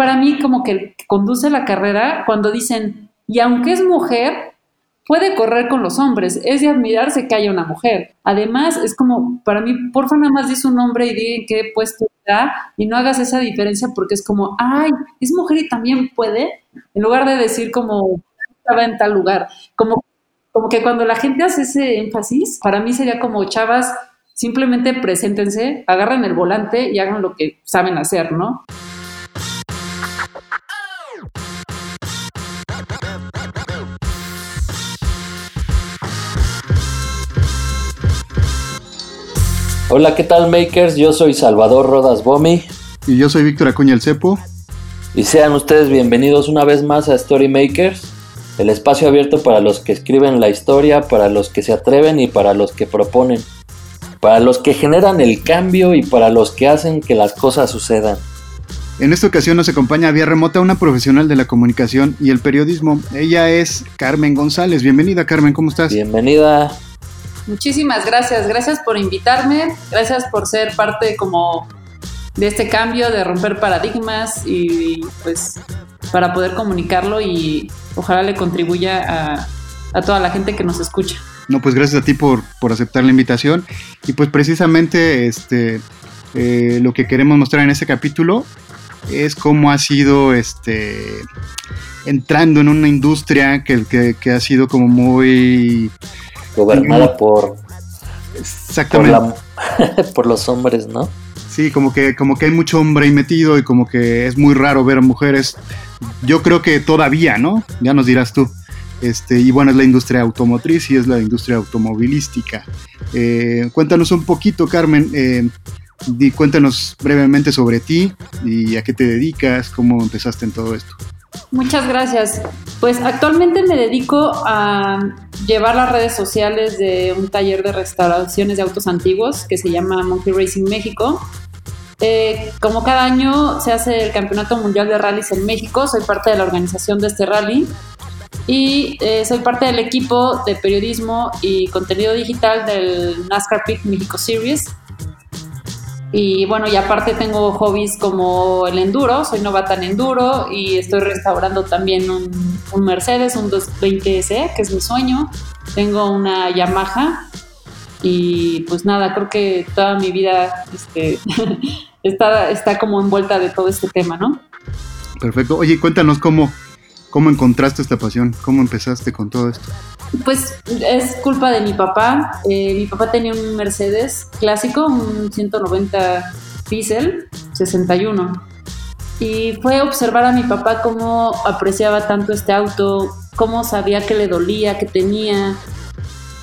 para mí como que conduce la carrera cuando dicen, y aunque es mujer, puede correr con los hombres. Es de admirarse que haya una mujer. Además, es como, para mí, porfa, nada más dice un nombre y di en qué puesto está y no hagas esa diferencia porque es como, ay, es mujer y también puede, en lugar de decir como, estaba en tal lugar. Como, como que cuando la gente hace ese énfasis, para mí sería como, chavas, simplemente preséntense, agarren el volante y hagan lo que saben hacer, ¿no? Hola, ¿qué tal makers? Yo soy Salvador Rodas Bomi. Y yo soy Víctor Acuña el Cepo. Y sean ustedes bienvenidos una vez más a Story Makers, el espacio abierto para los que escriben la historia, para los que se atreven y para los que proponen, para los que generan el cambio y para los que hacen que las cosas sucedan. En esta ocasión nos acompaña vía remota una profesional de la comunicación y el periodismo. Ella es Carmen González. Bienvenida Carmen, ¿cómo estás? Bienvenida. Muchísimas gracias, gracias por invitarme, gracias por ser parte como de este cambio, de romper paradigmas y pues para poder comunicarlo y ojalá le contribuya a, toda la gente que nos escucha. No, pues gracias a ti por, por aceptar la invitación. Y pues precisamente este eh, lo que queremos mostrar en este capítulo es cómo ha sido este entrando en una industria que, que, que ha sido como muy gobernada por exactamente por, los hombres, ¿no? Sí, como que como que hay mucho hombre ahí metido y como que es muy raro ver mujeres. Yo creo que todavía, ¿no? Ya nos dirás tú. Este, y bueno, es la industria automotriz y es la industria automovilística. Eh, cuéntanos un poquito, Carmen, eh, cuéntanos brevemente sobre ti y a qué te dedicas, cómo empezaste en todo esto. Muchas gracias. Pues actualmente me dedico a llevar las redes sociales de un taller de restauraciones de autos antiguos que se llama Monkey Racing México. Eh, como cada año se hace el Campeonato Mundial de Rallys en México, soy parte de la organización de este rally y eh, soy parte del equipo de periodismo y contenido digital del NASCAR Peak México Series y bueno, y aparte tengo hobbies como el enduro, soy novata en enduro y estoy restaurando también un, Mercedes, un 220S, que es mi sueño. Tengo una Yamaha y pues nada, creo que toda mi vida este, está, está como envuelta de todo este tema, ¿no? Perfecto. Oye, cuéntanos cómo, cómo encontraste esta pasión, cómo empezaste con todo esto. Pues es culpa de mi papá. Eh, mi papá tenía un Mercedes clásico, un 190 Diesel 61. Y fue observar a mi papá cómo apreciaba tanto este auto, cómo sabía que le dolía, que tenía.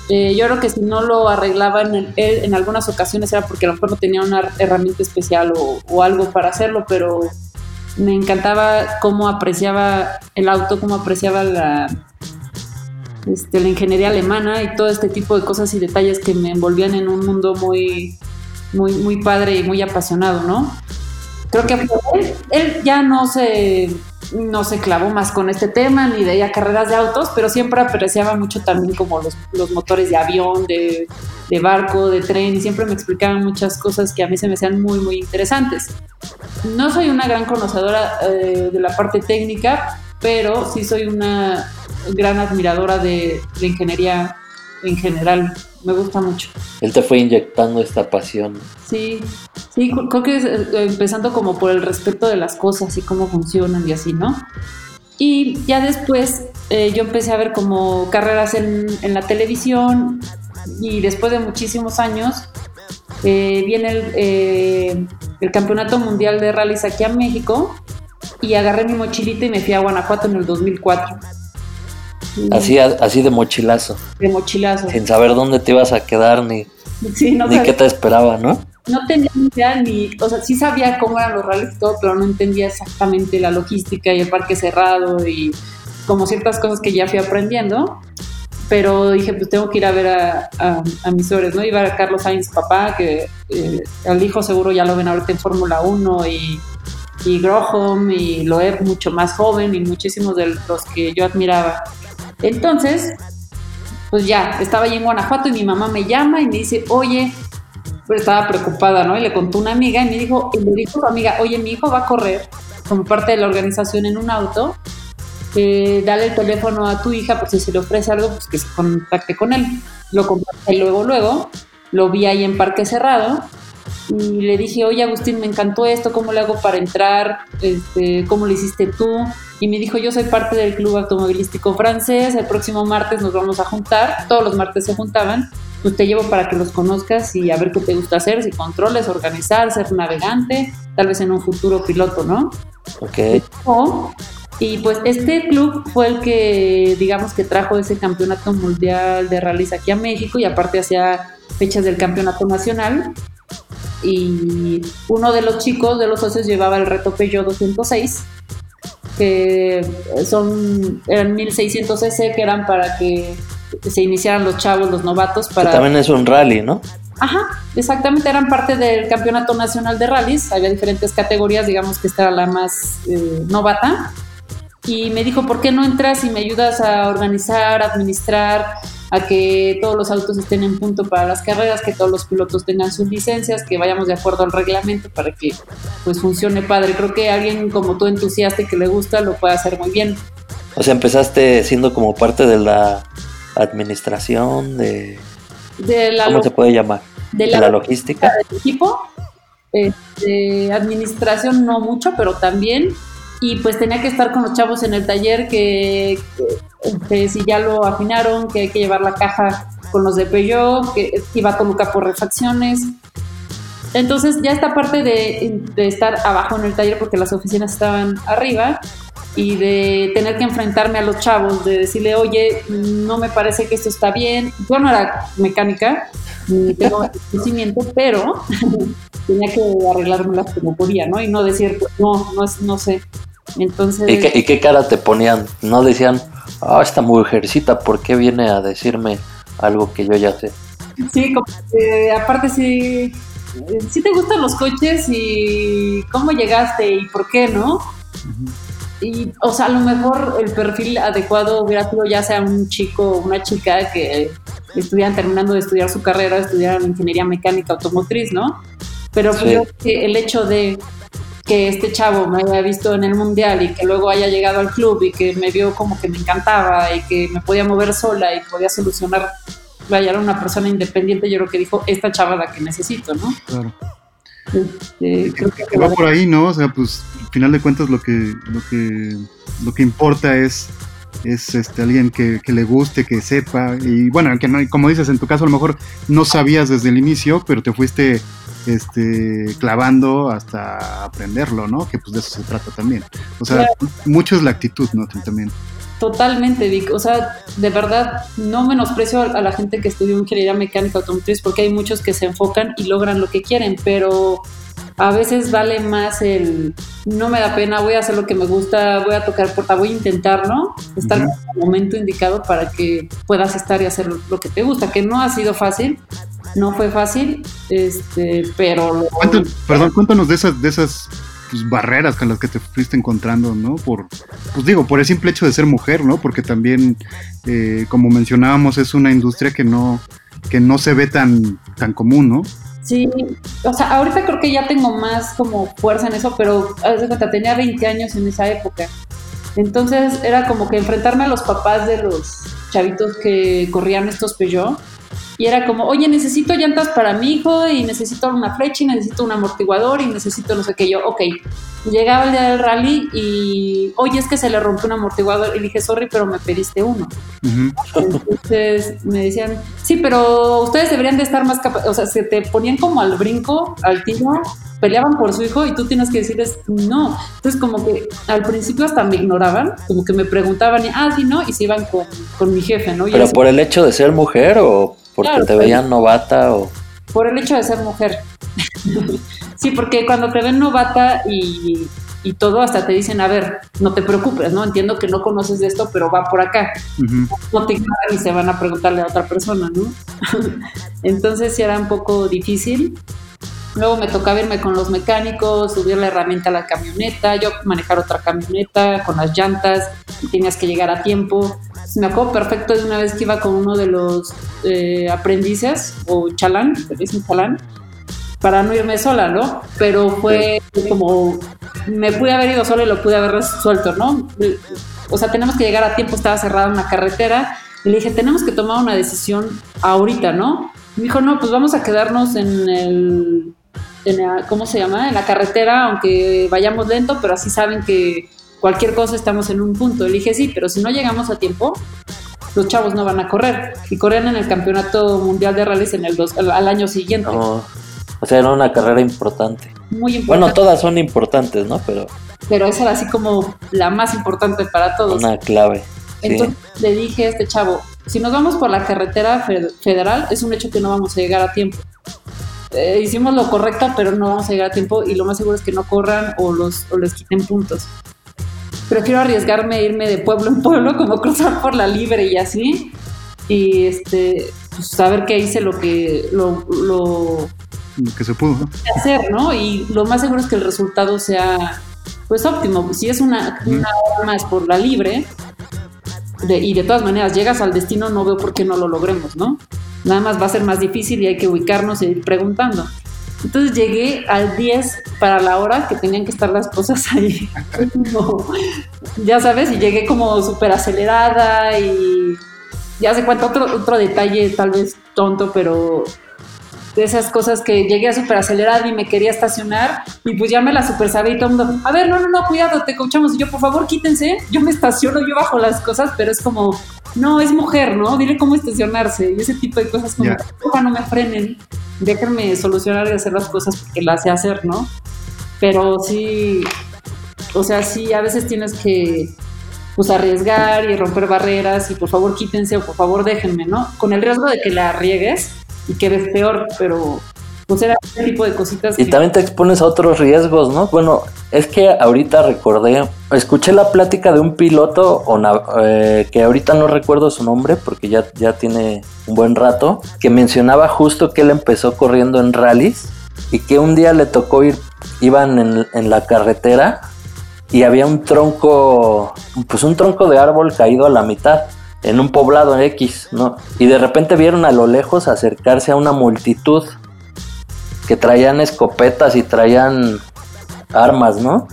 Eh, yo creo que si no lo arreglaba en, él, en algunas ocasiones era porque a lo mejor no tenía una herramienta especial o, o algo para hacerlo, pero me encantaba cómo apreciaba el auto, cómo apreciaba la, este, la ingeniería alemana y todo este tipo de cosas y detalles que me envolvían en un mundo muy, muy, muy padre y muy apasionado, ¿no? Creo que él, él ya no se, no se clavó más con este tema ni de ella carreras de autos, pero siempre apreciaba mucho también como los, los motores de avión, de, de, barco, de tren y siempre me explicaban muchas cosas que a mí se me hacían muy, muy interesantes. No soy una gran conocedora eh, de la parte técnica, pero sí soy una gran admiradora de la ingeniería en general. Me gusta mucho. Él te fue inyectando esta pasión. Sí, sí, creo que eh, empezando como por el respeto de las cosas y cómo funcionan y así, ¿no? Y ya después eh, yo empecé a ver como carreras en, en, la televisión y después de muchísimos años eh, viene el, el Campeonato Mundial de Rallys aquí a México y agarré mi mochilita y me fui a Guanajuato en el 2004 Así, así de mochilazo. De mochilazo. Sin saber dónde te ibas a quedar ni, ni qué te esperaba, ¿no? No tenía ni idea ni, o sea, sí sabía cómo eran los rallies y todo, pero no entendía exactamente la logística y el parque cerrado y como ciertas cosas que ya fui aprendiendo. Pero dije, pues tengo que ir a ver a, a, mis sobres, ¿no? Iba a Carlos Sainz, papá, que eh, al hijo seguro ya lo ven ahorita en Fórmula 1 y, y Grohom y Loeb mucho más joven y muchísimos de los que yo admiraba. Entonces, pues ya, estaba allí en Guanajuato y mi mamá me llama y me dice, oye, pues estaba preocupada, ¿no? Y le contó una amiga y me dijo, y le dijo a su amiga, oye, mi hijo va a correr como parte de la organización en un auto, eh, dale el teléfono a tu hija por si se le ofrece algo, pues que se contacte con él. Lo contacté luego, luego, lo vi ahí en Parque Cerrado y le dije, oye Agustín, me encantó esto, ¿cómo le hago para entrar? Este, ¿Cómo lo hiciste tú? Y me dijo, yo soy parte del Club Automovilístico Francés, el próximo martes nos vamos a juntar, todos los martes se juntaban, pues te llevo para que los conozcas y a ver qué te gusta hacer, si controles, organizar, ser navegante, tal vez en un futuro piloto, ¿no? Ok. Y pues este club fue el que, digamos, que trajo ese campeonato mundial de rallies aquí a México y aparte hacía fechas del campeonato nacional. Y uno de los chicos, de los socios, llevaba el reto Peugeot 206, que son, eran 1600 cc, que eran para que se iniciaran los chavos, los novatos. Para... Que también es un rally, ¿no? Ajá, exactamente, eran parte del Campeonato Nacional de Rallys, había diferentes categorías, digamos que esta era la más eh, novata, y me dijo, ¿por qué no entras y me ayudas a organizar, administrar, a que todos los autos estén en punto para las carreras, que todos los pilotos tengan sus licencias, que vayamos de acuerdo al reglamento para que pues funcione padre. Creo que alguien como tú entusiasta y que le gusta lo puede hacer muy bien. O sea, empezaste siendo como parte de la administración de, de la ¿cómo se puede llamar? De la, logística del equipo. Este, administración no mucho, pero también y pues tenía que estar con los chavos en el taller que, si ya lo afinaron, que hay que llevar la caja con los de Peugeot, que iba a Toluca por refacciones. Entonces ya esta parte de, estar abajo en el taller porque las oficinas estaban arriba y de tener que enfrentarme a los chavos, de decirle, oye, no me parece que esto está bien. Yo no era mecánica, ni tengo conocimiento, pero tenía que arreglármelas como podía, ¿no? Y no decir, no, no, no sé. Entonces... ¿Y qué, cara te ponían? ¿No decían, ah, esta mujercita, ¿por qué viene a decirme algo que yo ya sé? Sí, como que aparte sí, sí te gustan los coches y cómo llegaste y por qué, ¿no? Y, o sea, a lo mejor el perfil adecuado hubiera sido ya sea un chico o una chica que estuvieran terminando de estudiar su carrera, estudiaran ingeniería mecánica automotriz, ¿no? Pero pues el hecho de que este chavo me haya visto en el mundial y que luego haya llegado al club y que me vio como que me encantaba y que me podía mover sola y podía solucionar, vaya, era una persona independiente, yo creo que dijo, esta chava la que necesito, ¿no? Claro. Este, creo que, va por ahí, ¿no? O sea, pues al final de cuentas lo que, lo que, lo que importa es es este alguien que, que, le guste, que sepa y bueno, que no, como dices, en tu caso a lo mejor no sabías desde el inicio, pero te fuiste este, clavando hasta aprenderlo, ¿no? Que pues de eso se trata también. O sea, mucho es la actitud, ¿no? También. Totalmente, Vic. O sea, de verdad, no menosprecio a la gente que estudió ingeniería mecánica automotriz porque hay muchos que se enfocan y logran lo que quieren, pero a veces vale más el no me da pena, voy a hacer lo que me gusta, voy a tocar puerta, voy a intentar, ¿no? Estar en el momento indicado para que puedas estar y hacer lo que te gusta, que no ha sido fácil, no fue fácil, este, pero... perdón, cuéntanos de esas, de esas pues, barreras con las que te fuiste encontrando, ¿no? Por, pues digo, por el simple hecho de ser mujer, ¿no? Porque también, eh, como mencionábamos, es una industria que no, que no se ve tan, tan común, ¿no? Sí, o sea, ahorita creo que ya tengo más como fuerza en eso, pero a tenía 20 años en esa época. Entonces era como que enfrentarme a los papás de los chavitos que corrían estos Peugeot y era como, oye, necesito llantas para mi hijo y necesito una flecha y necesito un amortiguador y necesito no sé qué. Yo, ok. Llegaba el día del rally y, oye, es que se le rompió un amortiguador. Y dije, sorry, pero me pediste uno. Entonces me decían, sí, pero ustedes deberían de estar más capaces. O sea, se te ponían como al brinco, al tiro, peleaban por su hijo y tú tienes que decirles no. Entonces, como que al principio hasta me ignoraban, como que me preguntaban, y, ah, sí, no, y se iban con, con mi jefe, ¿no? ¿Pero por el hecho de ser mujer o porque te veían novata o... Por el hecho de ser mujer. sí, porque cuando te ven novata y, todo, hasta te dicen, a ver, no te preocupes, ¿no? Entiendo que no conoces de esto, pero va por acá. No te y se van a preguntarle a otra persona, ¿no? Entonces sí era un poco difícil. Luego me tocaba irme con los mecánicos, subir la herramienta a la camioneta, yo manejar otra camioneta con las llantas, tenías que llegar a tiempo. Me acuerdo perfecto de una vez que iba con uno de los eh, aprendices, o chalán, un chalán, para no irme sola, ¿no? Pero fue como me pude haber ido solo y lo pude haber resuelto, ¿no? O sea, tenemos que llegar a tiempo, estaba cerrada una carretera. Y le dije, tenemos que tomar una decisión ahorita, ¿no? Me dijo, no, pues vamos a quedarnos en el, ¿cómo se llama? En la carretera, aunque vayamos lento, pero así saben que cualquier cosa estamos en un punto. Le dije, sí, pero si no llegamos a tiempo, los chavos no van a correr. Y corren en el campeonato mundial de rallies en el dos, al, año siguiente. o sea, era una carrera importante. Muy importante. Bueno, todas son importantes, ¿no? Pero... Pero esa era así como la más importante para todos. Una clave. Entonces le dije a este chavo, si nos vamos por la carretera federal, es un hecho que no vamos a llegar a tiempo. Eh, hicimos lo correcto, pero no vamos a llegar a tiempo y lo más seguro es que no corran o, los, o les quiten puntos. Prefiero arriesgarme a irme de pueblo en pueblo, como cruzar por la libre y así, y este, pues, saber que hice lo que, lo, lo, que se pudo hacer, ¿no? Y lo más seguro es que el resultado sea, pues óptimo. Si es una, una hora más por la libre, y de todas maneras llegas al destino, no veo por qué no lo logremos, ¿no? Nada más va a ser más difícil y hay que ubicarnos e ir preguntando. Entonces llegué al 10 para la hora que tenían que estar las cosas ahí. ya sabes, y llegué como súper acelerada y ya sé cuánto otro, otro detalle tal vez tonto, pero de esas cosas que llegué a súper acelerada y me quería estacionar y pues ya me la super sabía y todo el mundo, a ver, no, no, no, cuidado, te coachamos y yo, por favor, quítense, yo me estaciono, yo bajo las cosas, pero es como, no, es mujer, ¿no? Dile cómo estacionarse y ese tipo de cosas como, yeah. no me frenen, déjenme solucionar y hacer las cosas porque las sé hacer, ¿no? Pero sí, o sea, sí, a veces tienes que pues arriesgar y romper barreras y por favor quítense o por favor déjenme, ¿no? Con el riesgo de que la arriesgues y quedes peor, pero pues era ese tipo de cositas. Y también te expones a otros riesgos, ¿no? Bueno, es que ahorita recordé, escuché la plática de un piloto eh, que ahorita no recuerdo su nombre porque ya, ya tiene un buen rato, que mencionaba justo que él empezó corriendo en rallies y que un día le tocó ir, iban en, en la carretera y había un tronco, pues un tronco de árbol caído a la mitad en un poblado X, ¿no? Y de repente vieron a lo lejos acercarse a una multitud que traían escopetas y traían armas, ¿no?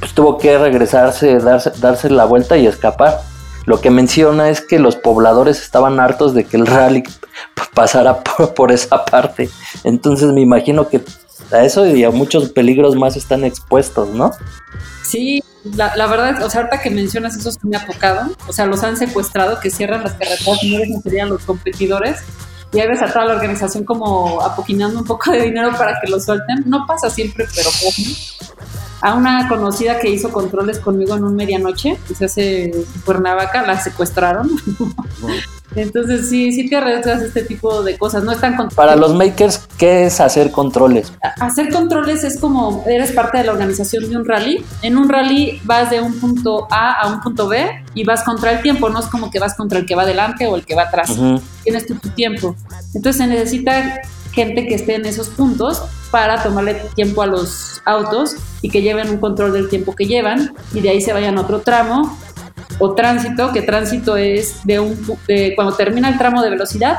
Pues tuvo que regresarse, darse, darse la vuelta y escapar. Lo que menciona es que los pobladores estaban hartos de que el rally pasara por, por esa parte. Entonces me imagino que a eso y a muchos peligros más están expuestos, ¿no? Sí, la, la, verdad, o sea, ahorita que mencionas eso me ha tocado, o sea, los han secuestrado, que cierran las carreteras no serían los competidores, y hay veces a toda la organización como apoquinando un poco de dinero para que lo suelten. No pasa siempre, pero. A una conocida que hizo controles conmigo en un medianoche, que se hace Cuernavaca, la secuestraron. Entonces sí, sí te arriesgas este tipo de cosas, no están Para los makers, ¿qué es hacer controles? Hacer controles es como eres parte de la organización de un rally. En un rally vas de un punto A a un punto B y vas contra el tiempo, no es como que vas contra el que va adelante o el que va atrás. Tienes tu, tu tiempo. Entonces se necesita gente que esté en esos puntos para tomarle tiempo a los autos y que lleven un control del tiempo que llevan y de ahí se vayan a otro tramo o tránsito, que tránsito es de un de cuando termina el tramo de velocidad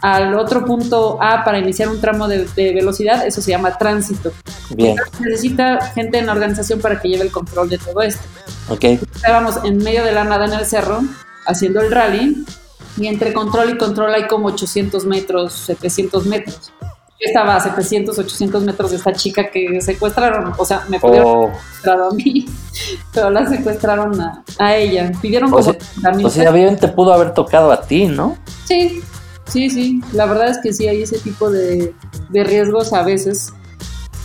al otro punto A para iniciar un tramo de, velocidad, eso se llama tránsito. Bien. necesita gente en la organización para que lleve el control de todo esto. Ok. Estábamos en medio de la nada en el cerro haciendo el rally y entre control y control hay como 800 metros, 700 metros. Yo estaba a 700, 800 metros de esta chica que secuestraron, o sea, me pudieron oh. a mí, pero la secuestraron a, ella. Pidieron como... O sea, bien te pudo haber tocado a ti, ¿no? Sí, sí, sí. La verdad es que sí hay ese tipo de, de riesgos a veces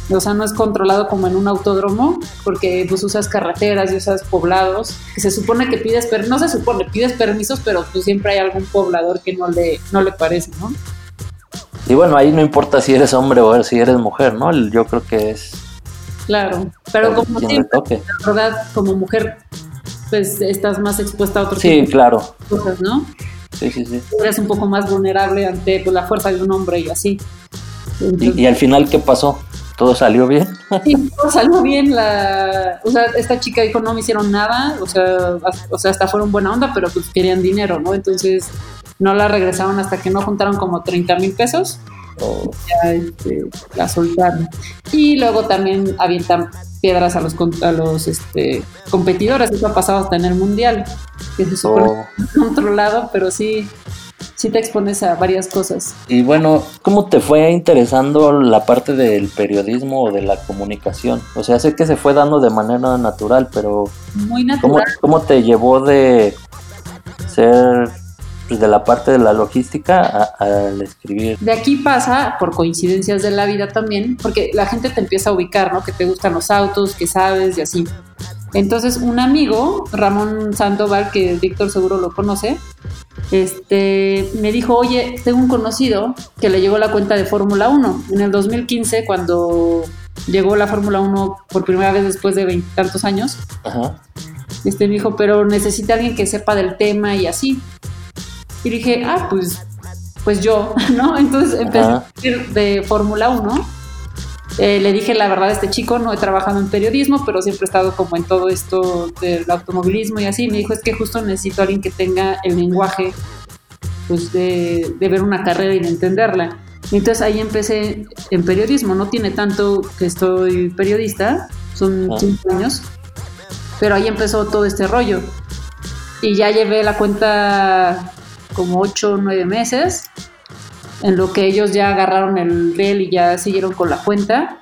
o sea, no es controlado como en un autódromo, porque pues usas carreteras y usas poblados, que se supone que pides, pero no se supone, pides permisos, pero pues siempre hay algún poblador que no le, no le parece, ¿no? Y bueno, ahí no importa si eres hombre o si eres mujer, ¿no? Yo creo que es... Claro, pero como siempre, la verdad, como mujer, pues estás más expuesta a otros sí, claro. cosas, ¿no? Sí, sí, sí. Eres un poco más vulnerable ante pues, la fuerza de un hombre y así. ¿Y al final qué pasó? ¿Todo salió bien? Sí, todo salió bien. La, o sea, esta chica dijo, no me hicieron nada, o sea, o sea, hasta fueron buena onda, pero pues querían dinero, ¿no? Entonces no la regresaron hasta que no juntaron como 30 mil pesos. Oh. Ya este, la soltaron. Y luego también avientan piedras a los, a los este, competidores. Eso ha pasado hasta en el mundial, que es súper Oh. controlado, pero sí, sí te expones a varias cosas. Y bueno, ¿cómo te fue interesando la parte del periodismo o de la comunicación? O sea, sé que se fue dando de manera natural, pero Muy ¿cómo, natural. cómo te llevó de ser pues, de la parte de la logística al escribir? De aquí pasa, por coincidencias de la vida también, porque la gente te empieza a ubicar, ¿no? Que te gustan los autos, que sabes y así. Entonces, un amigo, Ramón Sandoval, que Víctor seguro lo conoce, este, me dijo, oye, tengo un conocido que le llegó la cuenta de Fórmula 1. En el 2015, cuando llegó la Fórmula 1 por primera vez después de veintitantos años, Ajá. este me dijo, pero necesita alguien que sepa del tema y así. Y dije, ah, pues, pues yo, ¿no? Entonces empecé Ajá. a escribir de Fórmula 1. Eh, le dije la verdad a este chico, no he trabajado en periodismo, pero siempre he estado como en todo esto del automovilismo y así. Me dijo, es que justo necesito a alguien que tenga el lenguaje pues, de, de ver una carrera y de entenderla. Y entonces ahí empecé en periodismo. No tiene tanto que estoy periodista, son Ah. cinco años, pero ahí empezó todo este rollo. Y ya llevé la cuenta como ocho o nueve meses, en lo que ellos ya agarraron el reel y ya siguieron con la cuenta.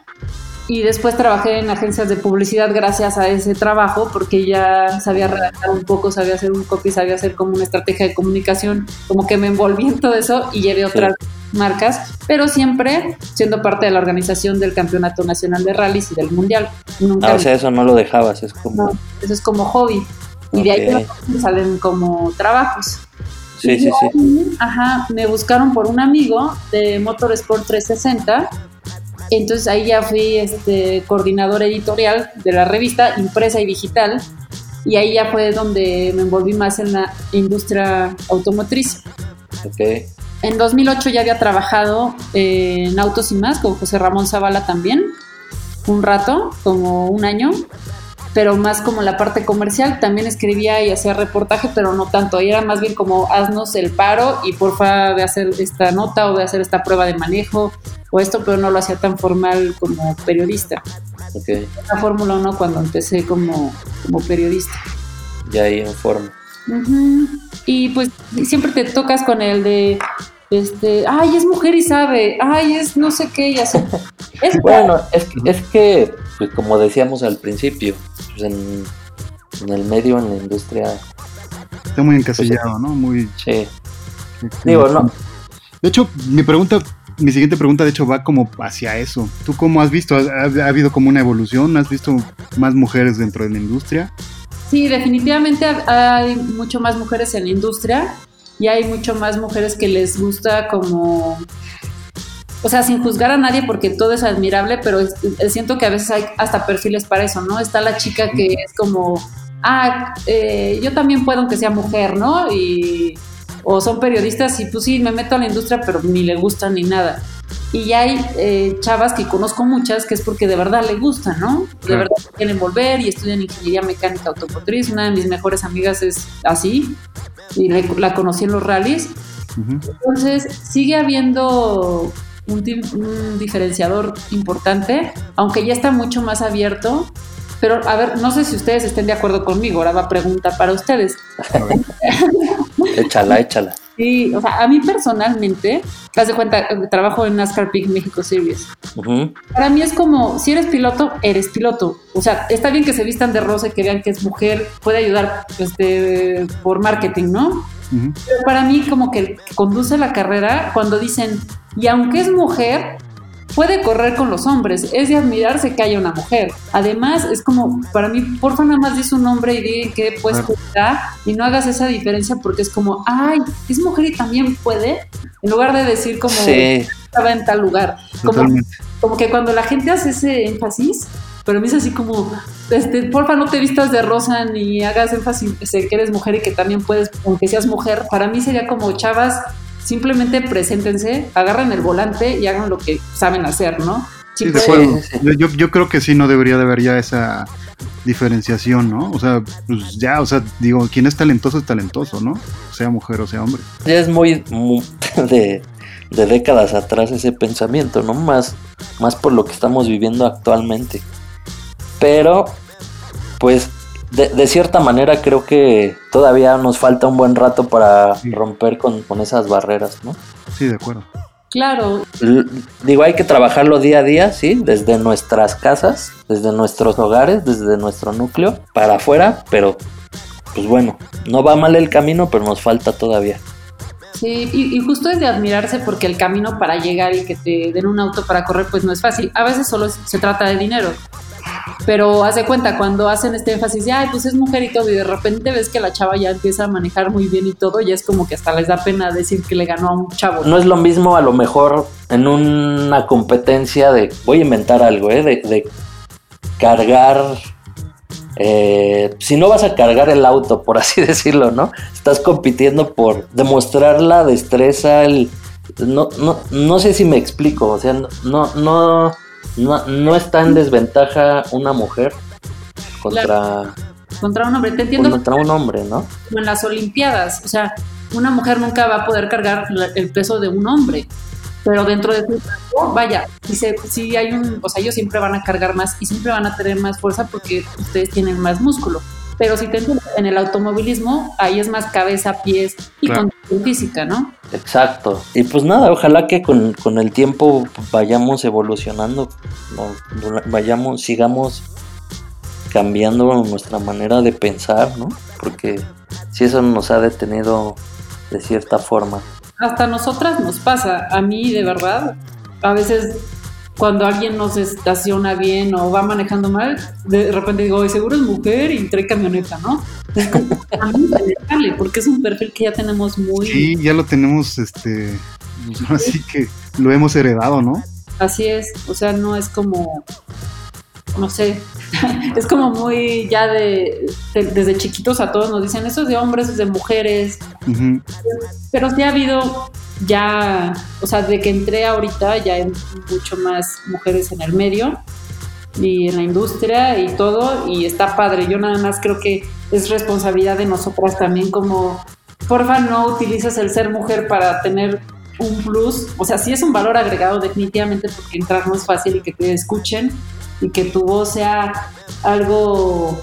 Y después trabajé en agencias de publicidad gracias a ese trabajo, porque ya sabía redactar un poco, sabía hacer un copy, sabía hacer como una estrategia de comunicación, como que me envolví en todo eso y llevé otras marcas, pero siempre siendo parte de la organización del Campeonato Nacional de Rallys y del Mundial. Nunca Ah, o sea, eso no lo dejabas, es como... no, eso es como hobby. Y de ahí salen como trabajos. Sí, Y sí, sí. Ajá, me buscaron por un amigo de Motorsport 360. Entonces ahí ya fui este, coordinador editorial de la revista, impresa y digital. Y ahí ya fue donde me envolví más en la industria automotriz. Ok. En 2008 ya había trabajado eh, en Autos y Más con José Ramón Zavala también, un rato, como un año, pero más como la parte comercial. También escribía y hacía reportaje, pero no tanto. Ahí era más bien como haznos el paro y porfa de hacer esta nota o de hacer esta prueba de manejo o esto, pero no lo hacía tan formal como periodista. Ok. La Fórmula 1 cuando empecé como, como periodista. Ya ahí en forma. Y pues siempre te tocas con el de, este, ay, es mujer y sabe, ay, es no sé qué, y así. Es Bueno, es es que pues como decíamos al principio, pues en, en el medio, en la industria, Está muy encasillado, ¿no? Muy. sí. Digo, no. De hecho, mi pregunta, mi siguiente pregunta, de hecho, va como hacia eso. ¿Tú cómo has visto? ¿Ha, ha- ha habido como una evolución? ¿Has visto más mujeres dentro de la industria? Sí, definitivamente hay mucho más mujeres en la industria y hay mucho más mujeres que les gusta como, o sea, sin juzgar a nadie porque todo es admirable, pero es- es- siento que a veces hay hasta perfiles para eso, ¿no? Está la chica que es como, ah, eh, yo también puedo aunque sea mujer, ¿no? Y, o son periodistas y pues sí, me meto a la industria, pero ni le gusta ni nada. Y ya hay eh, chavas que conozco muchas que es porque de verdad le gustan, ¿no? De Claro. verdad quieren volver y estudian ingeniería mecánica automotriz. Una de mis mejores amigas es así y la conocí en los rallies. Entonces sigue habiendo un, un diferenciador importante, aunque ya está mucho más abierto. Pero a ver, no sé si ustedes estén de acuerdo conmigo. Ahora va pregunta para ustedes. Échala, échala. Sí, o sea, a mí personalmente, haz de cuenta, trabajo en NASCAR Peak México Series. Ujú. Para mí es como, si eres piloto, eres piloto. O sea, está bien que se vistan de rosa y que vean que es mujer, puede ayudar de- por marketing, ¿no? Ujú. Pero para mí como que conduce la carrera, cuando dicen, y aunque es mujer, puede correr con los hombres. Es de admirarse que haya una mujer. Además, es como, para mí, porfa, nada más dice un nombre y di en qué puedes Claro. está y no hagas esa diferencia porque es como, ay, es mujer y también puede, en lugar de decir como Sí, estaba en tal lugar. Como, como que cuando la gente hace ese énfasis, pero a mí es así como, este, porfa, no te vistas de rosa ni hagas énfasis en que eres mujer y que también puedes, aunque seas mujer. Para mí sería como, chavas, simplemente preséntense, agarren el volante y hagan lo que saben hacer, ¿no? Sí, Sí, de acuerdo. Yo, yo- yo creo que sí, no debería de haber ya esa diferenciación, ¿no? O sea, pues ya, o sea, digo, quien es talentoso es talentoso, ¿no? Sea mujer o sea hombre. ya es muy, mu- de, de décadas atrás ese pensamiento, ¿no? Más, más por lo que estamos viviendo actualmente. Pero, pues, de, cierta manera creo que todavía nos falta un buen rato para romper con, con esas barreras, ¿no? Sí, de acuerdo. Claro. digo, hay que trabajarlo día a día, sí, desde nuestras casas, desde nuestros hogares, desde nuestro núcleo, para afuera, pero pues bueno, no va mal el camino, pero nos falta todavía. Sí, y, justo es de admirarse porque el camino para llegar y que te den un auto para correr, pues no es fácil. A veces solo se trata de dinero. Pero haz de cuenta, cuando hacen este énfasis de, ay, pues es mujer y todo, y de repente ves que la chava ya empieza a manejar muy bien y todo, ya es como que hasta les da pena decir que le ganó a un chavo. No es lo mismo a lo mejor en una competencia de, voy a inventar algo, ¿eh? de, de cargar eh, si no vas a cargar el auto, por así decirlo, ¿no? Estás compitiendo por demostrar la destreza, el... No, no, no sé si me explico, o sea, no, no, no, no está en desventaja una mujer contra... Contra un hombre, te entiendo. Contra un hombre, ¿no? En las Olimpiadas, o sea, una mujer nunca va a poder cargar el peso de un hombre, pero dentro de su vaya, si, hay un, o sea, ellos siempre van a cargar más y siempre van a tener más fuerza porque ustedes tienen más músculo. Pero si te en el automovilismo, ahí es más cabeza, pies y con física, ¿no? Exacto. Y pues nada, ojalá que con, con el tiempo vayamos evolucionando, vayamos, sigamos cambiando nuestra manera de pensar, ¿no? Porque si eso nos ha detenido de cierta forma. Hasta nosotras nos pasa, a mí de verdad, a veces cuando alguien nos estaciona bien o va manejando mal, de repente digo, seguro es mujer y trae camioneta, ¿no? a mí me porque es un perfil que ya tenemos muy... Sí, ya lo tenemos, este, así que lo hemos heredado, ¿no? Así es, o sea, no es como, no sé, es como muy ya de, desde chiquitos a todos nos dicen, eso es de hombres, es de mujeres, pero sí ha habido ya, o sea, de que entré ahorita ya hay mucho más mujeres en el medio y en la industria y todo, y está padre. Yo nada más creo que es responsabilidad de nosotras también como, porfa, no utilizas el ser mujer para tener un plus, o sea, sí es un valor agregado definitivamente porque entrar no es fácil y que te escuchen y que tu voz sea algo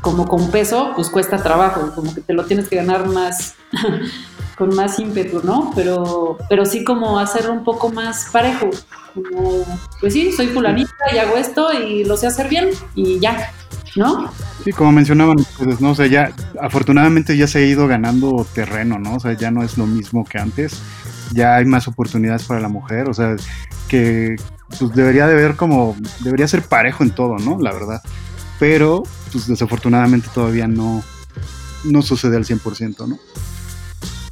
como con peso, pues cuesta trabajo, como que te lo tienes que ganar más con más ímpetu, ¿no? Pero, pero sí como hacerlo un poco más parejo. Como, pues sí, soy fulanita y hago esto y lo sé hacer bien y ya, ¿no? Sí, como mencionaban ustedes, ¿no? O sea, ya afortunadamente ya se ha ido ganando terreno, ¿no? O sea, ya no es lo mismo que antes, ya hay más oportunidades para la mujer, o sea, que pues debería de ver como, debería ser parejo en todo, ¿no? La verdad. Pero, pues desafortunadamente todavía no, no sucede al 100%, ¿no?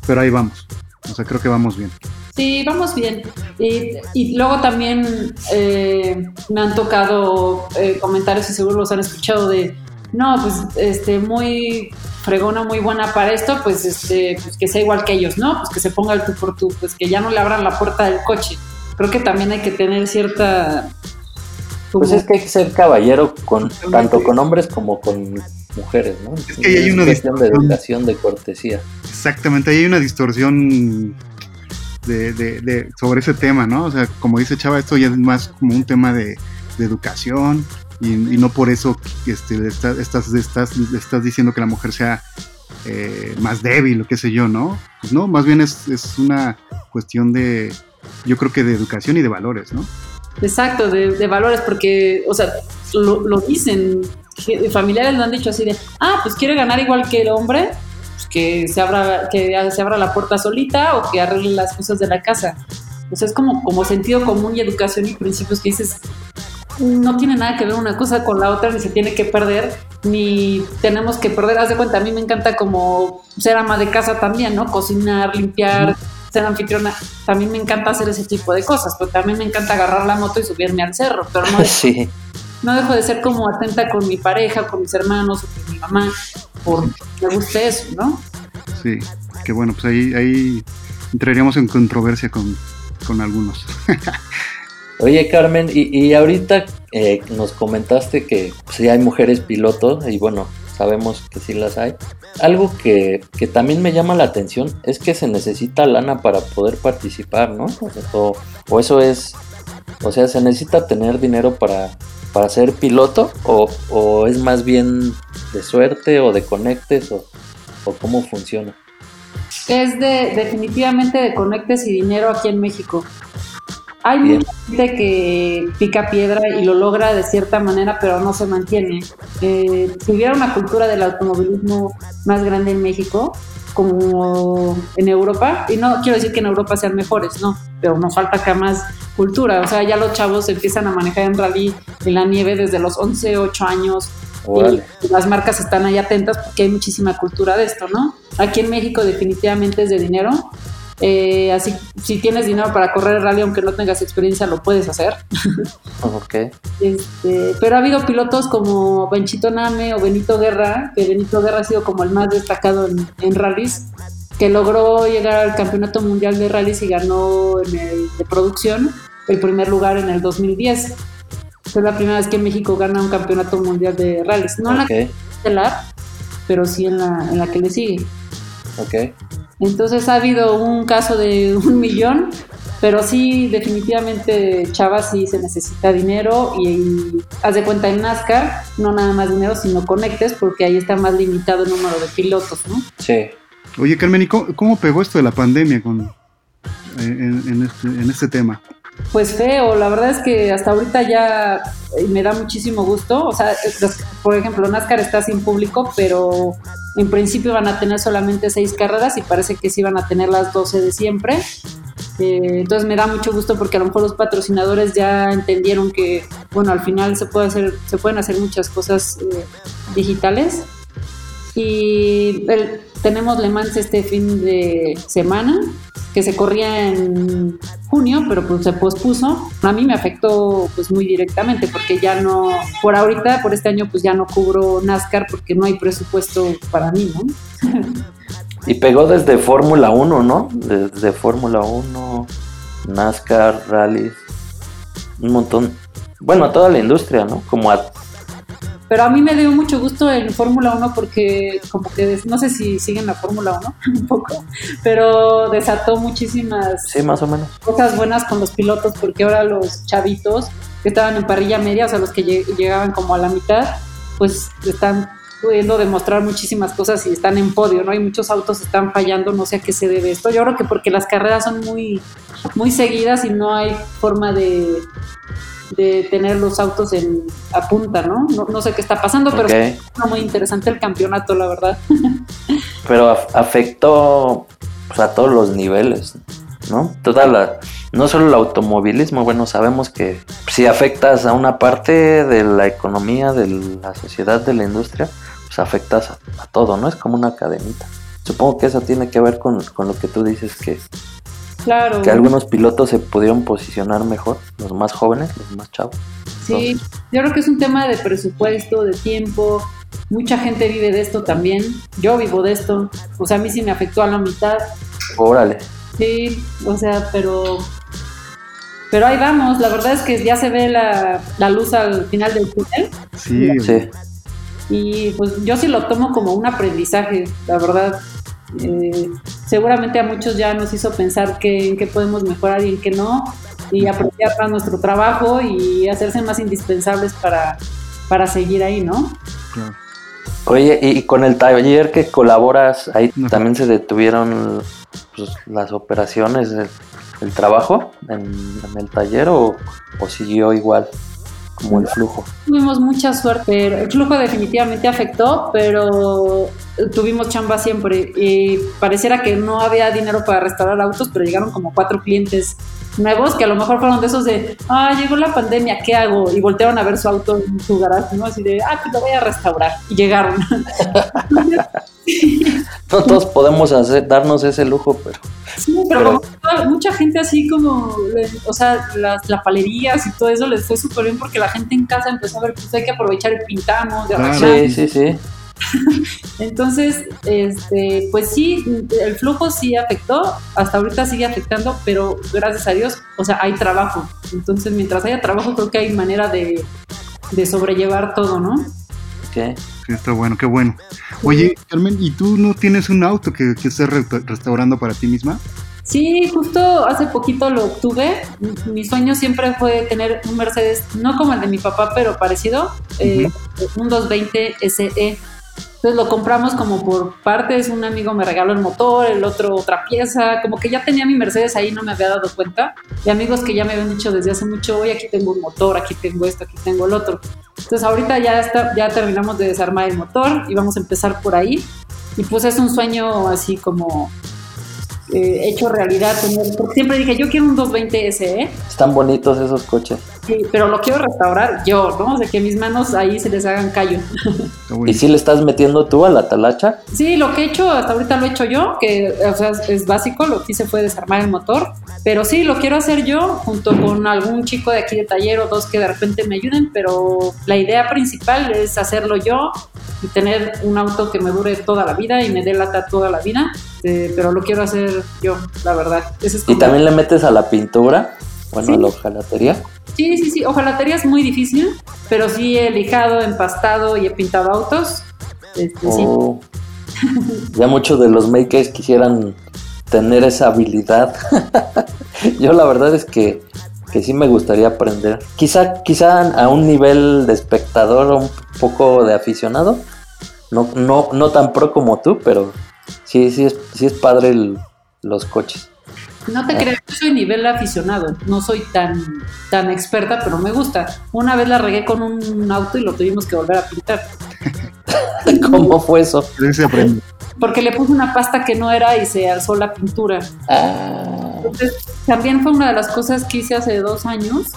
pero ahí vamos. O sea, creo que vamos bien. Sí, vamos bien. Y, luego también eh, me han tocado eh, comentarios y seguro los han escuchado de, no, pues este, muy fregona, muy buena para esto, pues, este, pues que sea igual que ellos, ¿no? Pues que se ponga el tú por tú, pues que ya no le abran la puerta del coche. Creo que también hay que tener cierta... Pues es que hay que ser caballero con tanto con hombres como con mujeres, ¿no? Es que hay una distorsión de educación, de cortesía. Exactamente, hay una distorsión de, sobre ese tema, ¿no? O sea, como dice Chava, esto ya es más como un tema de, educación y, no por eso este, estás, estás, estás, diciendo que la mujer sea eh, más débil o qué sé yo, ¿no? Pues no, más bien es, es una cuestión de, yo creo que de educación y de valores, ¿no? Exacto, de, valores, porque, o sea, lo, lo dicen, familiares lo han dicho así de, ah, pues quiere ganar igual que el hombre, pues que se abra, que se abra la puerta solita o que arregle las cosas de la casa. Pues es como, como sentido común y educación y principios que dices, no tiene nada que ver una cosa con la otra, ni se tiene que perder, ni tenemos que perder. Haz de cuenta, a mí me encanta como ser ama de casa también, ¿no? Cocinar, limpiar, ser anfitriona. También me encanta hacer ese tipo de cosas, pero también me encanta agarrar la moto y subirme al cerro, pero no. Sí no dejo de ser como atenta con mi pareja, con mis hermanos o con mi mamá, porque me gusta eso, ¿no? Sí, que bueno, pues ahí, ahí entraríamos en controversia con, algunos. Oye Carmen, y, y ahorita eh, nos comentaste que sí hay mujeres pilotos y bueno, sabemos que sí las hay. Algo que, que, también me llama la atención es que se necesita lana para poder participar, ¿no? O, eso es, o sea, se necesita tener dinero para para ser piloto o, o es más bien de suerte o de conectes o, o cómo funciona? Es de definitivamente de conectes y dinero aquí en México. Hay mucha gente que pica piedra y lo logra de cierta manera, pero no se mantiene. Eh, si hubiera una cultura del automovilismo más grande en México, como en Europa, y no quiero decir que en Europa sean mejores, no, pero nos falta acá más cultura. O sea, ya los chavos empiezan a manejar en rally en la nieve desde los 11, 8 años. Y las marcas están ahí atentas porque hay muchísima cultura de esto, ¿no? Aquí en México definitivamente es de dinero eh, así, si tienes dinero para correr rally, aunque no tengas experiencia, lo puedes hacer. Ok. Este, pero ha habido pilotos como Benchito Name o Benito Guerra, que Benito Guerra ha sido como el más destacado en, en rallies, que logró llegar al Campeonato Mundial de Rallies y ganó en el de producción el primer lugar en el 2010. Es la primera vez que México gana un campeonato mundial de rallies. No en la que pero sí en la, en la que le sigue. Ok. Entonces ha habido un caso de un millón, pero sí, definitivamente, Chava, sí se necesita dinero y, haz de cuenta en NASCAR, no nada más dinero, sino conectes, porque ahí está más limitado el número de pilotos, ¿no? Sí. Oye, Carmen, ¿y cómo, pegó esto de la pandemia con, eh, en, este, en este tema? Pues feo, la verdad es que hasta ahorita ya eh, me da muchísimo gusto. O sea, por ejemplo, NASCAR está sin público, pero en principio van a tener solamente seis carreras y parece que sí van a tener las 12 de siempre. Eh, entonces me da mucho gusto porque a lo mejor los patrocinadores ya entendieron que, bueno, al final se puede hacer, se pueden hacer muchas cosas eh, digitales. Y tenemos Le Mans este fin de semana que se corría en junio, pero pues se pospuso. A mí me afectó pues muy directamente porque ya no, por ahorita, por este año pues ya no cubro NASCAR porque no hay presupuesto para mí, ¿no? y pegó desde Fórmula 1, ¿no? Desde Fórmula 1, NASCAR, rallies, un montón. Bueno, a toda la industria, ¿no? Como a pero a mí me dio mucho gusto en Fórmula 1 porque como que no sé si siguen la Fórmula 1 un poco, pero desató muchísimas sí, más o menos. cosas buenas con los pilotos porque ahora los chavitos que estaban en parrilla media, o sea, los que llegaban como a la mitad, pues están pudiendo demostrar muchísimas cosas y están en podio, ¿no? Hay muchos autos están fallando, no sé a qué se debe esto. Yo creo que porque las carreras son muy, muy seguidas y no hay forma de, de tener los autos en, a punta, ¿no? No, sé qué está pasando, pero es muy interesante el campeonato, la verdad. pero afectó pues, a todos los niveles, ¿no? Toda la, no solo el automovilismo, bueno, sabemos que si afectas a una parte de la economía, de la sociedad, de la industria, pues afectas a, a todo, ¿no? Es como una cadenita. Supongo que eso tiene que ver con, con lo que tú dices que que algunos pilotos se pudieron posicionar mejor, los más jóvenes, los más chavos. Sí, yo creo que es un tema de presupuesto, de tiempo. Mucha gente vive de esto también. Yo vivo de esto. O sea, a mí sí me afectó a la mitad. Órale. Sí, o sea, pero pero ahí vamos, la verdad es que ya se ve la, la luz al final del túnel. Sí, sí. Y pues yo sí lo tomo como un aprendizaje, la verdad. Eh, seguramente a muchos ya nos hizo pensar que, en qué podemos mejorar y en qué no, y apreciar más nuestro trabajo y hacerse más indispensables para, para seguir ahí, ¿no? Oye, y con el taller que colaboras, ahí también se detuvieron pues, las operaciones, el, trabajo en, el taller o, o siguió igual? como el flujo. Tuvimos mucha suerte, el flujo definitivamente afectó, pero tuvimos chamba siempre y pareciera que no había dinero para restaurar autos, pero llegaron como cuatro clientes nuevos que a lo mejor fueron de esos de, ah, llegó la pandemia, ¿qué hago? Y voltearon a ver su auto en su garaje, ¿no? Así de, ah, pues lo voy a restaurar. Y llegaron. no todos podemos hacer, darnos ese lujo, pero... Sí, pero, mucha gente así como, o sea, las palerías y todo eso les fue súper bien porque la gente en casa empezó a ver, pues hay que aprovechar y pintamos. sí, sí, sí. Entonces, este, pues sí, el flujo sí afectó, hasta ahorita sigue afectando, pero gracias a Dios, o sea, hay trabajo. Entonces, mientras haya trabajo, creo que hay manera de, sobrellevar todo, ¿no? Sí. está bueno, qué bueno. Oye, Carmen, ¿y tú no tienes un auto que, que estés restaurando para ti misma? Sí, justo hace poquito lo obtuve. Mi sueño siempre fue tener un Mercedes, no como el de mi papá, pero parecido, eh, un 220 SE. Entonces lo compramos como por partes, un amigo me regaló el motor, el otro otra pieza, como que ya tenía mi Mercedes ahí, no me había dado cuenta. Y amigos que ya me habían dicho desde hace mucho, hoy aquí tengo un motor, aquí tengo esto, aquí tengo el otro. Entonces ahorita ya, está, ya terminamos de desarmar el motor y vamos a empezar por ahí. Y pues es un sueño así como eh, hecho realidad. porque siempre dije, yo quiero un 220 SE. Están bonitos esos coches. Sí, pero lo quiero restaurar yo, ¿no? O sea, que mis manos ahí se les hagan callo. ¿Y si le estás metiendo tú a la talacha? Sí, lo que he hecho, hasta ahorita lo he hecho yo, que o sea, es básico, lo que hice fue desarmar el motor, pero sí, lo quiero hacer yo junto con algún chico de aquí de taller o dos que de repente me ayuden, pero la idea principal es hacerlo yo y tener un auto que me dure toda la vida y me dé lata toda la vida, eh, pero lo quiero hacer yo, la verdad. ¿Y también le metes a la pintura? Bueno, a la hojalatería. Sí, sí, sí. Hojalatería es muy difícil, pero sí he lijado, empastado y he pintado autos. Este, oh. ya muchos de los makers quisieran tener esa habilidad. Yo la verdad es que, que sí me gustaría aprender. Quizá, quizá a un nivel de espectador un poco de aficionado. No, no, no tan pro como tú, pero sí, sí es, sí es padre los coches. No te creas, yo soy nivel aficionado, no soy tan, tan experta, pero me gusta. Una vez la regué con un auto y lo tuvimos que volver a pintar. ¿Cómo fue eso? Porque le puse una pasta que no era y se alzó la pintura. Ah. Entonces, también fue una de las cosas que hice hace dos años,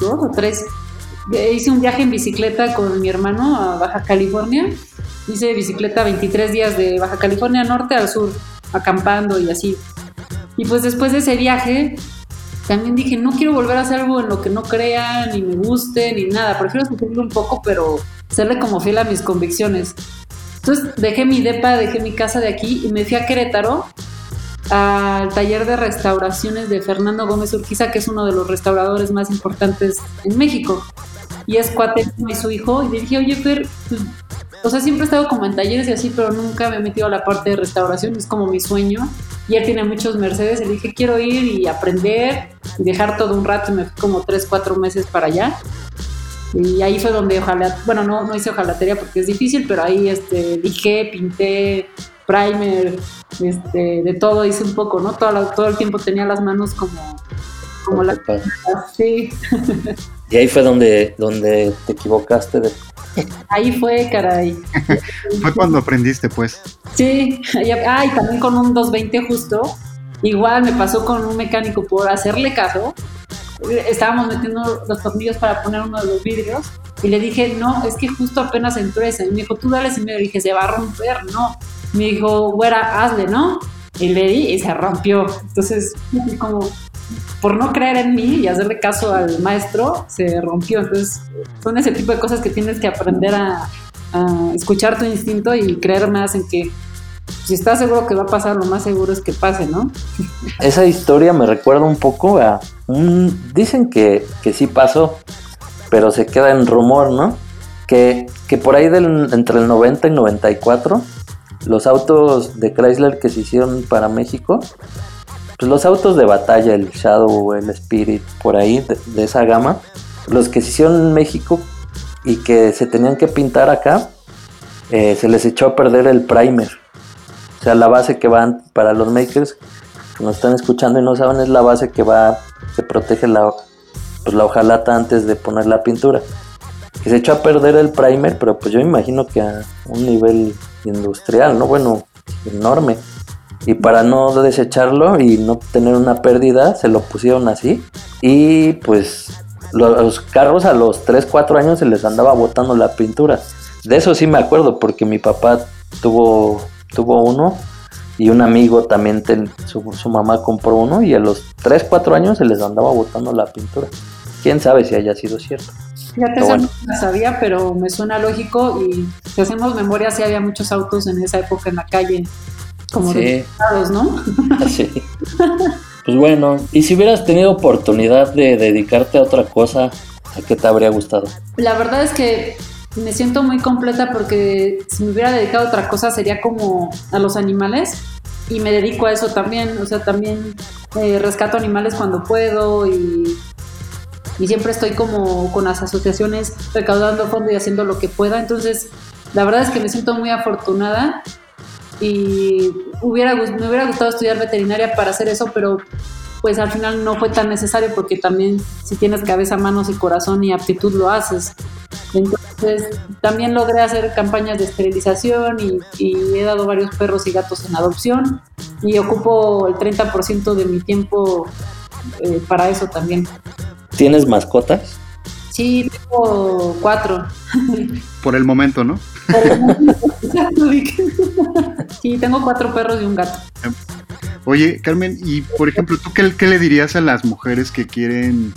dos o tres. Hice un viaje en bicicleta con mi hermano a Baja California. Hice bicicleta 23 días de Baja California Norte al sur, acampando y así. Y pues después de ese viaje, también dije, no quiero volver a hacer algo en lo que no crea, ni me guste, ni nada. Prefiero sufrirlo un poco, pero serle como fiel a mis convicciones. Entonces dejé mi depa, dejé mi casa de aquí y me fui a Querétaro al taller de restauraciones de Fernando Gómez Urquiza, que es uno de los restauradores más importantes en México. Y es cuate y su hijo. Y le dije, oye, Fer, pues, o sea, siempre he estado como en talleres y así, pero nunca me he metido a la parte de restauración, es como mi sueño. Y él tiene muchos Mercedes, y le dije, quiero ir y aprender y dejar todo un rato, y me fui como tres, cuatro meses para allá. Y ahí fue donde ojalá, bueno, no, no hice ojalatería porque es difícil, pero ahí este, dije, pinté, primer, este, de todo hice un poco, ¿no? Todo, todo el tiempo tenía las manos como, como la... Sí. Y ahí fue donde, donde te equivocaste de Ahí fue, caray. fue cuando aprendiste, pues. Sí, ay, también con un 220 justo. Igual me pasó con un mecánico por hacerle caso. Estábamos metiendo los tornillos para poner uno de los vidrios y le dije, no, es que justo apenas entró ese. Y me dijo, tú dale medio. Le dije, se va a romper, no. Me dijo, güera, hazle, ¿no? Y le di y se rompió. Entonces, como por no creer en mí y hacerle caso al maestro, se rompió. Entonces, son ese tipo de cosas que tienes que aprender a, escuchar tu instinto y creer más en que si estás seguro que va a pasar, lo más seguro es que pase, ¿no? Esa historia me recuerda un poco a. Dicen que, que sí pasó, pero se queda en rumor, ¿no? Que, que por ahí del, entre el 90 y 94, los autos de Chrysler que se hicieron para México pues, los autos de batalla, el Shadow, el Spirit, por ahí, de, esa gama, los que se hicieron en México y que se tenían que pintar acá, eh, se les echó a perder el primer. O sea, la base que van para los makers que nos están escuchando y no saben es la base que va, que protege la, pues, la hojalata antes de poner la pintura. Que se echó a perder el primer, pero pues yo imagino que a un nivel industrial, ¿no? Bueno, enorme y para no desecharlo y no tener una pérdida se lo pusieron así y pues los carros a los 3, 4 años se les andaba botando la pintura. De eso sí me acuerdo porque mi papá tuvo, tuvo uno y un amigo también, su, su, mamá compró uno y a los 3, 4 años se les andaba botando la pintura. Quién sabe si haya sido cierto. Fíjate, eso no sabía, pero me suena lógico y si hacemos memoria, sí había muchos autos en esa época en la calle como sí. ¿no? sí. Pues bueno, y si hubieras tenido oportunidad de dedicarte a otra cosa, ¿a qué te habría gustado? La verdad es que me siento muy completa porque si me hubiera dedicado a otra cosa sería como a los animales y me dedico a eso también, o sea, también eh, rescato animales cuando puedo y, y siempre estoy como con las asociaciones recaudando fondo y haciendo lo que pueda, entonces la verdad es que me siento muy afortunada y me hubiera gustado estudiar veterinaria para hacer eso, pero pues al final no fue tan necesario porque también si tienes cabeza, manos y corazón y aptitud lo haces. Entonces también logré hacer campañas de esterilización y, he dado varios perros y gatos en adopción y ocupo el 30% de mi tiempo eh, para eso también. ¿Tienes mascotas? Sí, tengo cuatro. Por el momento, ¿no? sí, tengo cuatro perros y un gato. Oye, Carmen, y por ejemplo, ¿tú qué, qué le dirías a las mujeres que quieren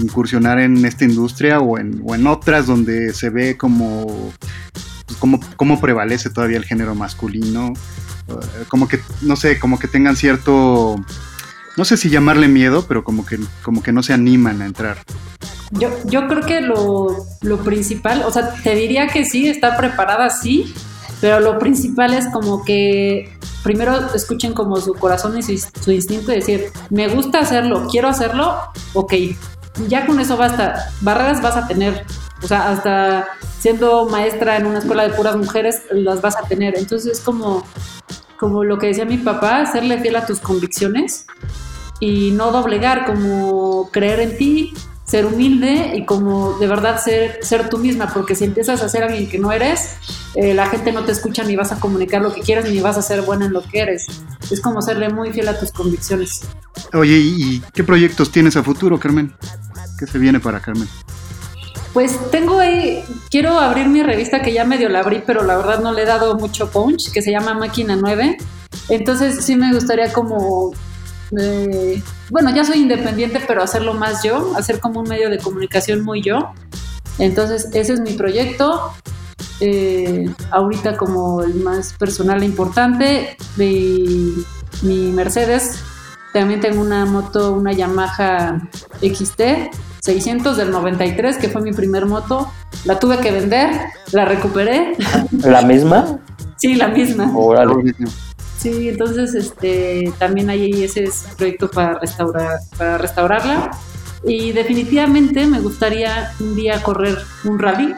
incursionar en esta industria o en, o en otras donde se ve como, pues, como, como prevalece todavía el género masculino? Eh, como que, no sé, como que tengan cierto, no sé si llamarle miedo, pero como que, como que no se animan a entrar. Yo, yo creo que lo, lo principal, o sea, te diría que sí, está preparada, sí, pero lo principal es como que primero escuchen como su corazón y su, instinto y decir, me gusta hacerlo, quiero hacerlo, ok, ya con eso basta, barreras vas a tener, o sea, hasta siendo maestra en una escuela de puras mujeres, las vas a tener, entonces es como, como lo que decía mi papá, serle fiel a tus convicciones y no doblegar, como creer en ti, ser humilde y como de verdad ser, ser tú misma, porque si empiezas a ser alguien que no eres, eh, la gente no te escucha ni vas a comunicar lo que quieres ni vas a ser buena en lo que eres. Es como serle muy fiel a tus convicciones. Oye, ¿y qué proyectos tienes a futuro, Carmen? ¿Qué se viene para Carmen? Pues tengo ahí, quiero abrir mi revista que ya medio la abrí, pero la verdad no le he dado mucho punch, que se llama Máquina 9. Entonces sí me gustaría como bueno, ya soy independiente, pero hacerlo más yo, hacer como un medio de comunicación muy yo. Entonces, ese es mi proyecto. Eh, ahorita como el más personal e importante, de mi Mercedes. También tengo una moto, una Yamaha XT 600 del 93, que fue mi primer moto. La tuve que vender, la recuperé. ¿La misma? sí, la misma. Órale. Sí, entonces este, también hay ese proyecto para, restaurar, para restaurarla. Y definitivamente me gustaría un día correr un rally.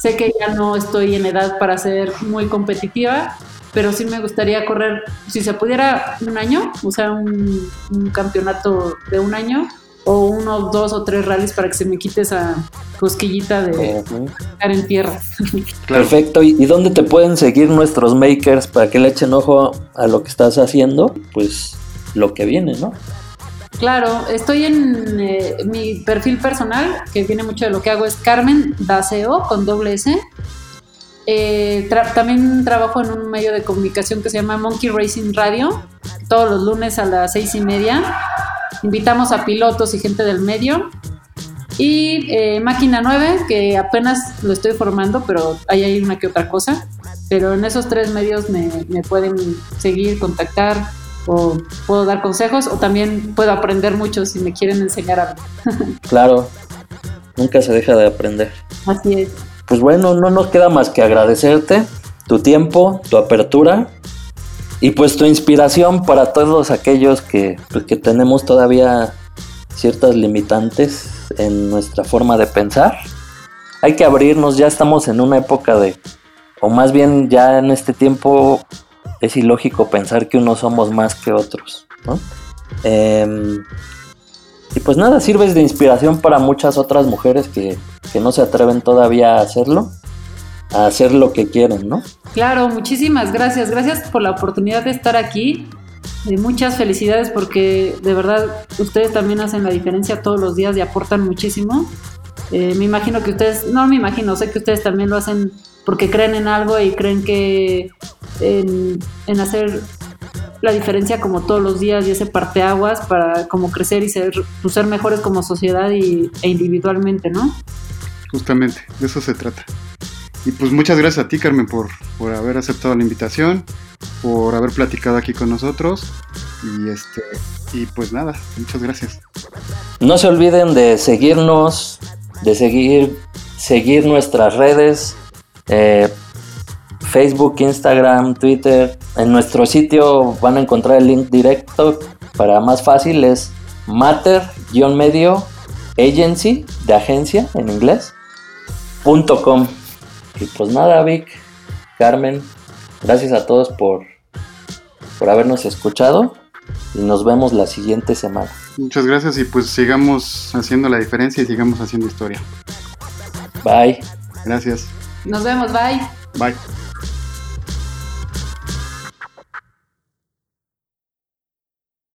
Sé que ya no estoy en edad para ser muy competitiva, pero sí me gustaría correr, si se pudiera, un año, o sea, un, un campeonato de un año o uno, dos o tres rallies para que se me quite esa cosquillita de estar en tierra. Perfecto. ¿Y dónde te pueden seguir nuestros makers para que le echen ojo a lo que estás haciendo? Pues lo que viene, ¿no? Claro, estoy en eh, mi perfil personal, que viene mucho de lo que hago, es Carmen Daseo con doble S. Eh, también trabajo en un medio de comunicación que se llama Monkey Racing Radio, todos los lunes a las seis y media Invitamos a pilotos y gente del medio. Y eh, Máquina 9, que apenas lo estoy formando, pero ahí hay una que otra cosa. Pero en esos tres medios me, pueden seguir, contactar o puedo dar consejos o también puedo aprender mucho si me quieren enseñar algo. claro, nunca se deja de aprender. Así es. Pues bueno, no nos queda más que agradecerte tu tiempo, tu apertura y pues tu inspiración para todos aquellos que, pues, que tenemos todavía ciertas limitantes en nuestra forma de pensar. Hay que abrirnos, ya estamos en una época de, o más bien ya en este tiempo es ilógico pensar que unos somos más que otros. Em, y pues nada, sirves de inspiración para muchas otras mujeres que, que no se atreven todavía a hacerlo a hacer lo que quieren, ¿no? Claro, muchísimas gracias. Gracias por la oportunidad de estar aquí. Y muchas felicidades porque de verdad ustedes también hacen la diferencia todos los días y aportan muchísimo. Eh, me imagino que ustedes, no me imagino, sé que ustedes también lo hacen porque creen en algo y creen que en, hacer la diferencia como todos los días y ese parteaguas para como crecer y ser, pues, ser mejores como sociedad y, e individualmente, ¿no? Justamente, de eso se trata. Y pues muchas gracias a ti, Carmen, por, por haber aceptado la invitación, por haber platicado aquí con nosotros. Y este y pues nada, muchas gracias. No se olviden de seguirnos, de seguir, seguir nuestras redes, eh, Facebook, Instagram, Twitter. En nuestro sitio van a encontrar el link directo. Para más fácil es matter-medio agency de agencia en inglés punto com. Y pues nada, Vic, Carmen, gracias a todos por, por habernos escuchado y nos vemos la siguiente semana. Muchas gracias y pues sigamos haciendo la diferencia y sigamos haciendo historia. Bye. Gracias. Nos vemos, bye. Bye.